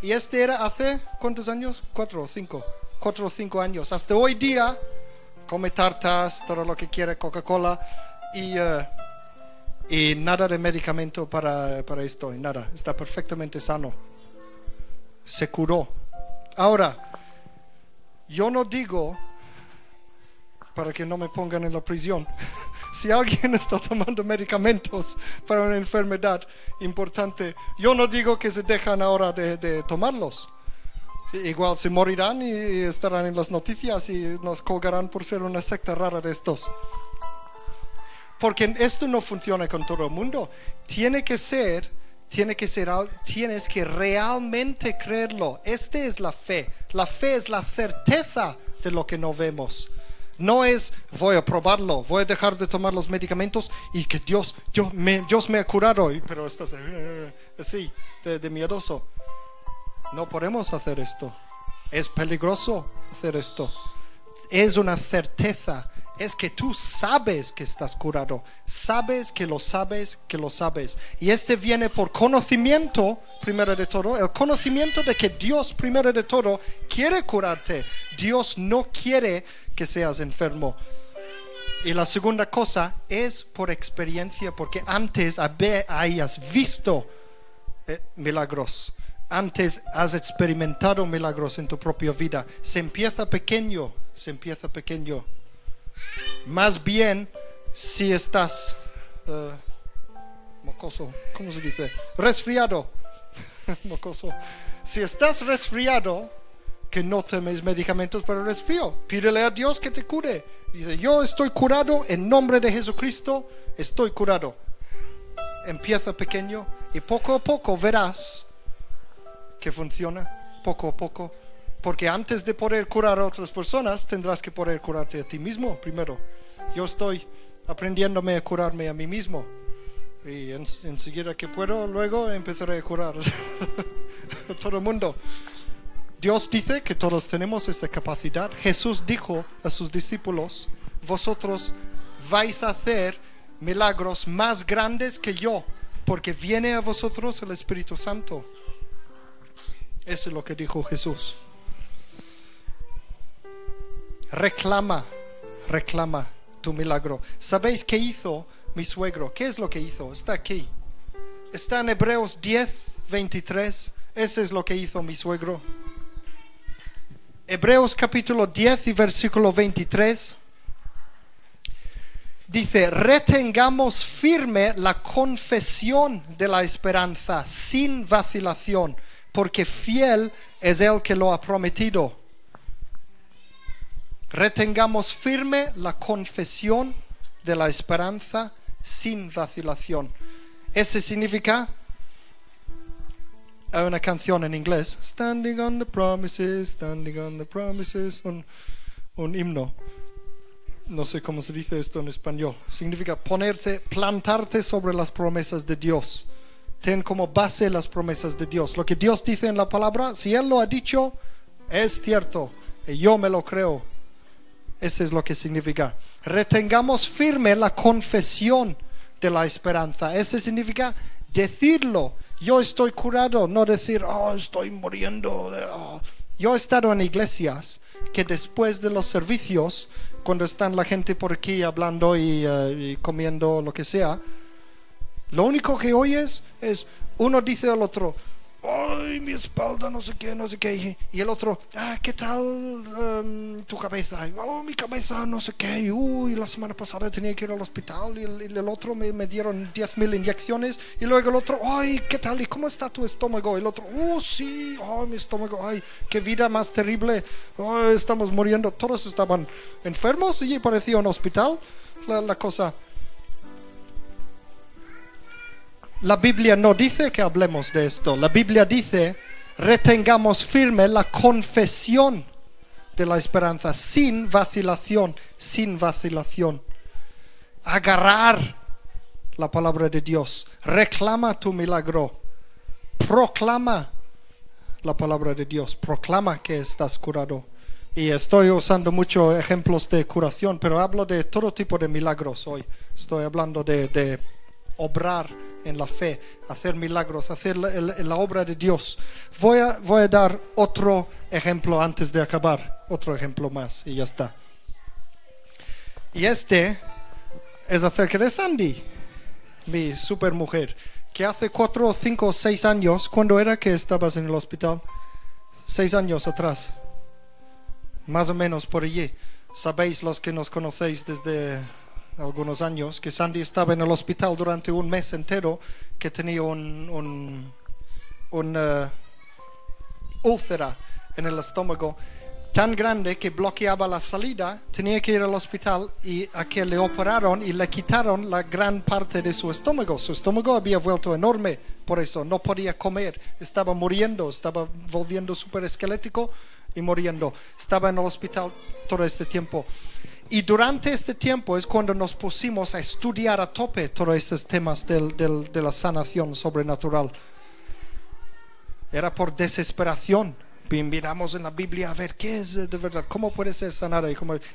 S2: Y este era hace, ¿cuántos años? Cuatro o cinco, cuatro o cinco años. Hasta hoy día come tartas, todo lo que quiere, Coca-Cola y... Uh, y nada de medicamento para, para esto, y nada, está perfectamente sano. Se curó. Ahora, yo no digo para que no me pongan en la prisión. si alguien está tomando medicamentos para una enfermedad importante, yo no digo que se dejan ahora de, de tomarlos. Igual se morirán y estarán en las noticias y nos colgarán por ser una secta rara de estos. Porque esto no funciona con todo el mundo. Tiene que ser, tiene que ser, tienes que realmente creerlo. Esta es la fe. La fe es la certeza de lo que no vemos. No es voy a probarlo, voy a dejar de tomar los medicamentos y que Dios, Dios me, Dios me ha curado. Pero esto es así, de, de miedoso. No podemos hacer esto. Es peligroso hacer esto. Es una certeza. Es que tú sabes que estás curado. Sabes que lo sabes, que lo sabes. Y este viene por conocimiento, primero de todo. El conocimiento de que Dios, primero de todo, quiere curarte. Dios no quiere que seas enfermo. Y la segunda cosa es por experiencia, porque antes hayas visto eh, milagros. Antes has experimentado milagros en tu propia vida. Se empieza pequeño, se empieza pequeño. Más bien si estás eh, mocoso, ¿cómo se dice? Resfriado. mocoso. Si estás resfriado, que no tomes medicamentos para el resfrío. Pídele a Dios que te cure. Dice, yo estoy curado en nombre de Jesucristo, estoy curado. Empieza pequeño y poco a poco verás que funciona, poco a poco. Porque antes de poder curar a otras personas, tendrás que poder curarte a ti mismo primero. Yo estoy aprendiéndome a curarme a mí mismo. Y en- enseguida que puedo, luego empezaré a curar a todo el mundo. Dios dice que todos tenemos esta capacidad. Jesús dijo a sus discípulos, vosotros vais a hacer milagros más grandes que yo, porque viene a vosotros el Espíritu Santo. Eso es lo que dijo Jesús. Reclama, reclama tu milagro. ¿Sabéis qué hizo mi suegro? ¿Qué es lo que hizo? Está aquí. Está en Hebreos 10, 23. Ese es lo que hizo mi suegro. Hebreos capítulo 10 y versículo 23. Dice, retengamos firme la confesión de la esperanza sin vacilación, porque fiel es el que lo ha prometido. Retengamos firme la confesión de la esperanza sin vacilación. Ese significa una canción en inglés, Standing on the Promises, Standing on the Promises, un, un himno. No sé cómo se dice esto en español. Significa ponerte, plantarte sobre las promesas de Dios. Ten como base las promesas de Dios. Lo que Dios dice en la palabra, si Él lo ha dicho, es cierto. Y yo me lo creo. Ese es lo que significa. Retengamos firme la confesión de la esperanza. Ese significa decirlo. Yo estoy curado, no decir, oh, estoy muriendo. oh". Yo he estado en iglesias que después de los servicios, cuando están la gente por aquí hablando y, eh, y comiendo lo que sea, lo único que oyes es uno dice al otro, ay, mi espalda, no sé qué, no sé qué. Y el otro, ah, ¿qué tal em, tu cabeza? Oh, mi cabeza, no sé qué. Uy, la semana pasada tenía que ir al hospital y el, y el otro me, me dieron 10.000 inyecciones. Y luego el otro, ay, ¿qué tal? ¿Y cómo está tu estómago? El otro, oh, sí, oh, mi estómago, ay, qué vida más terrible. Oh, estamos muriendo. Todos estaban enfermos y parecía un hospital la, la cosa. La Biblia no dice que hablemos de esto. La Biblia dice, retengamos firme la confesión de la esperanza, sin vacilación, sin vacilación. Agarrar la palabra de Dios. Reclama tu milagro. Proclama la palabra de Dios. Proclama que estás curado. Y estoy usando muchos ejemplos de curación, pero hablo de todo tipo de milagros hoy. Estoy hablando de, de obrar en la fe, hacer milagros, hacer la, obra de Dios. Voy a, voy a dar otro ejemplo antes de acabar, otro ejemplo más y ya está. Y este es acerca de Sandy, mi super mujer, que hace cuatro, cinco, seis años, ¿cuándo era que estabas en el hospital? Seis años atrás, más o menos por allí. Sabéis los que nos conocéis desde algunos años que Sandy estaba en el hospital durante un mes entero, que tenía un, un, un, eh, úlcera en el estómago tan grande que bloqueaba la salida, tenía que ir al hospital y a que le operaron y le quitaron la gran parte de su estómago. Su estómago había vuelto enorme, por eso no podía comer, estaba muriendo, estaba volviendo súper esquelético y muriendo. Estaba en el hospital todo este tiempo. Y durante este tiempo es cuando nos pusimos a estudiar a tope todos estos temas del- del- de la sanación sobrenatural. Era por desesperación. Miramos en la Biblia a ver qué es de verdad, cómo puede ser sanada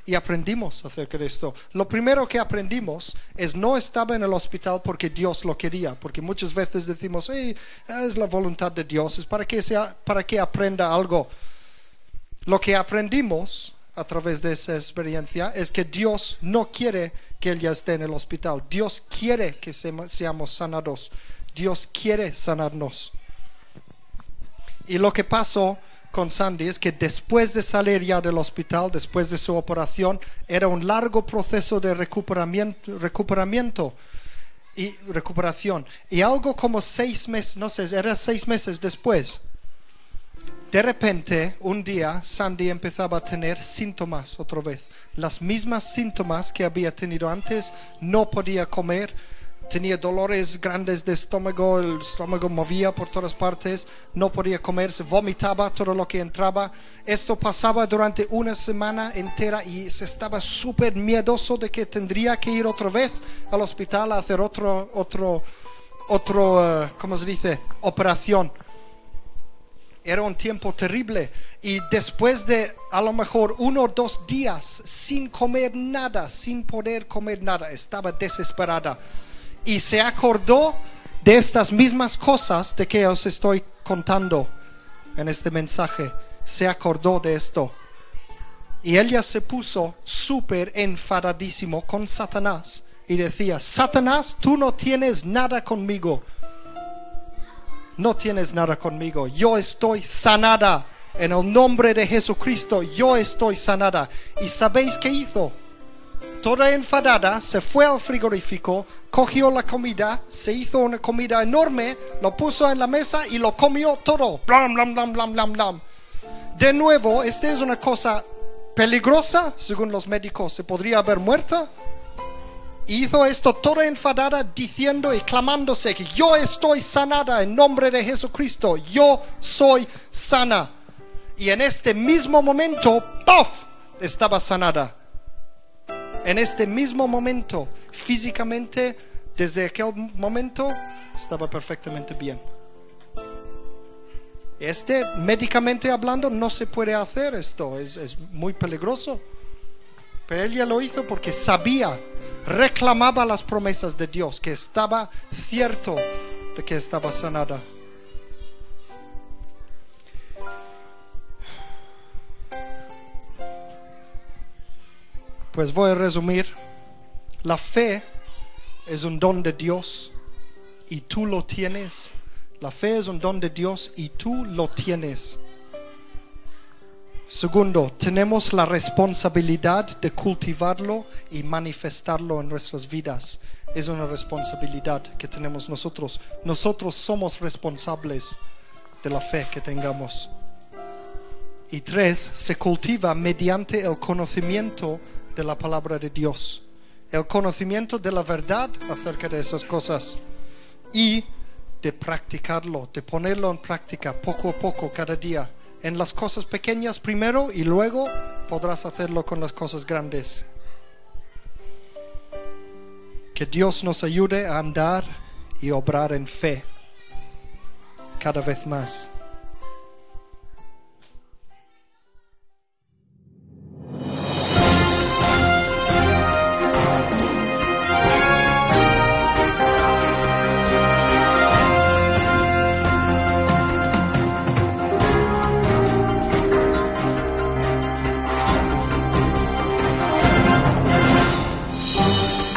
S2: y, aprendimos acerca de esto. Lo primero que aprendimos es no estaba en el hospital porque Dios lo quería, porque muchas veces decimos, "Ey, es la voluntad de Dios, es para que, sea, para que aprenda algo. Lo que aprendimos a través de esa experiencia es que Dios no quiere que ella esté en el hospital. Dios quiere que seamos sanados. Dios quiere sanarnos. Y lo que pasó con Sandy es que después de salir ya del hospital, después de su operación, era un largo proceso de recuperamiento, recuperamiento y recuperación. Y algo como seis meses, no sé, era seis meses después, de repente, un día, Sandy empezaba a tener síntomas otra vez. Las mismas síntomas que había tenido antes. No podía comer, tenía dolores grandes de estómago, el estómago movía por todas partes, no podía comer, se vomitaba todo lo que entraba. Esto pasaba durante una semana entera y se estaba súper miedoso de que tendría que ir otra vez al hospital a hacer otro, otro, otro, eh, ¿cómo se dice? Operación era un tiempo terrible y después de a lo mejor uno o dos días sin comer nada, sin poder comer nada, estaba desesperada y se acordó de estas mismas cosas de que os estoy contando en este mensaje. Se acordó de esto. Y ella se puso súper enfadadísimo con Satanás y decía, Satanás, tú no tienes nada conmigo no tienes nada conmigo. Yo estoy sanada. En el nombre de Jesucristo, yo estoy sanada. ¿Y sabéis qué hizo? Toda enfadada, se fue al frigorífico, cogió la comida, se hizo una comida enorme, lo puso en la mesa y lo comió todo. Blam, blam, blam, blam, blam, blam. De nuevo, esta es una cosa peligrosa, según los médicos, se podría haber muerto. Hizo esto toda enfadada diciendo y clamándose que yo estoy sanada en nombre de Jesucristo, yo soy sana. Y en este mismo momento, ¡puff! estaba sanada. En este mismo momento, físicamente, desde aquel momento, estaba perfectamente bien. Este, médicamente hablando, no se puede hacer esto, es, es muy peligroso. Pero ella lo hizo porque sabía, reclamaba las promesas de Dios, que estaba cierto de que estaba sanada. Pues voy a resumir. La fe es un don de Dios y tú lo tienes. La fe es un don de Dios y tú lo tienes. Segundo, tenemos la responsabilidad de cultivarlo y manifestarlo en nuestras vidas. Es una responsabilidad que tenemos nosotros. Nosotros somos responsables de la fe que tengamos. Y tres, se cultiva mediante el conocimiento de la palabra de Dios. El conocimiento de la verdad acerca de esas cosas. Y de practicarlo, de ponerlo en práctica poco a poco, cada día. En las cosas pequeñas primero y luego podrás hacerlo con las cosas grandes. Que Dios nos ayude a andar y obrar en fe cada vez más.